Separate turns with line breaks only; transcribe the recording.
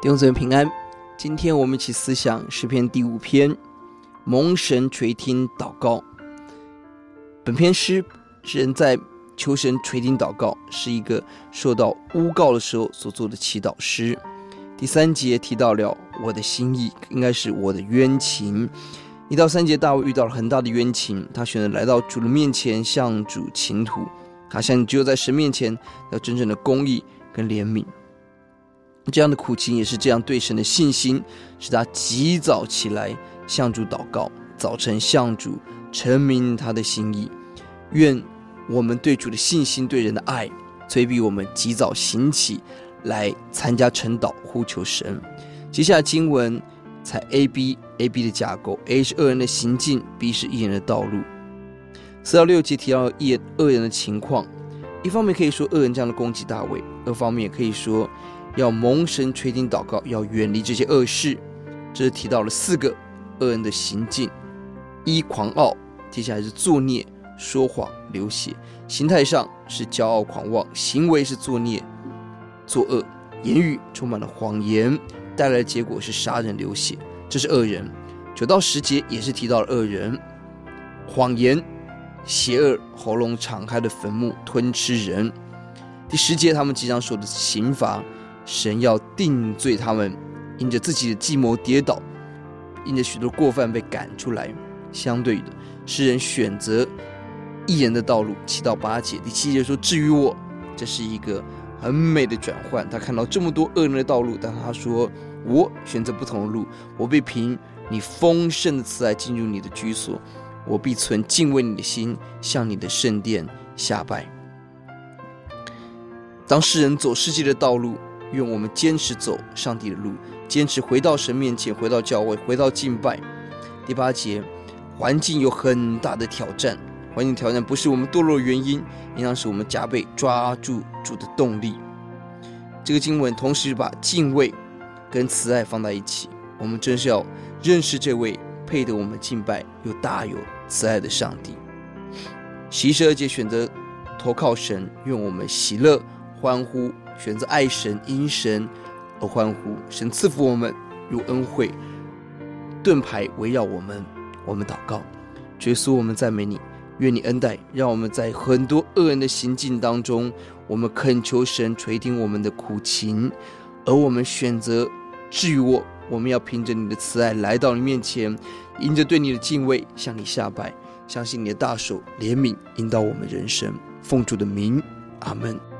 弟兄姊妹平安，今天我们一起思想诗篇第五篇，蒙神垂听祷告。本篇诗诗人在求神垂听祷告，是一个受到诬告的时候所做的祈祷诗。第三节提到了我的心意，应该是我的冤情。一到三节，大卫遇到了很大的冤情，他选择来到主的面前向主倾吐，他相信只有在神面前有真正的公义跟怜悯。这样的苦情也是这样对神的信心，使他及早起来向主祷告，早晨向主陈明他的心意。愿我们对主的信心、对人的爱，催逼我们及早行起来参加晨祷，呼求神。接下来经文采 A B A B 的架构，A 是恶人的行径，B 是义人的道路。四到六节提到义恶人的情况，一方面可以说恶人这样的攻击大卫，二方面也可以说。要蒙神垂听祷告，要远离这些恶事。这是提到了四个恶人的行径：一狂傲，接下来是作孽、说谎、流血；形态上是骄傲狂妄，行为是作孽、作恶；言语充满了谎言，带来的结果是杀人流血。这是恶人。九到十节也是提到了恶人：谎言、邪恶，喉咙敞开的坟墓，吞吃人。第十节他们即将说的刑罚。神要定罪他们，因着自己的计谋跌倒，因着许多过犯被赶出来。相对的，诗人选择一人的道路。七到八节，第七节说：“至于我，这是一个很美的转换。他看到这么多恶人的道路，但他说：我选择不同的路。我必凭你丰盛的慈爱进入你的居所，我必存敬畏你的心，向你的圣殿下拜。”当诗人走世界的道路。愿我们坚持走上帝的路，坚持回到神面前，回到教会，回到敬拜。第八节，环境有很大的挑战，环境挑战不是我们堕落的原因，应当是我们加倍抓住主的动力。这个经文同时把敬畏跟慈爱放在一起，我们真是要认识这位配得我们敬拜又大有慈爱的上帝。十一、十二节选择投靠神，愿我们喜乐欢呼。选择爱神，因神而欢呼。神赐福我们，如恩惠，盾牌围绕我们。我们祷告，耶稣，我们赞美你，愿你恩待，让我们在很多恶人的行径当中，我们恳求神垂听我们的苦情，而我们选择至于我，我们要凭着你的慈爱来到你面前，迎着对你的敬畏向你下拜，相信你的大手怜悯引导我们人生。奉主的名，阿门。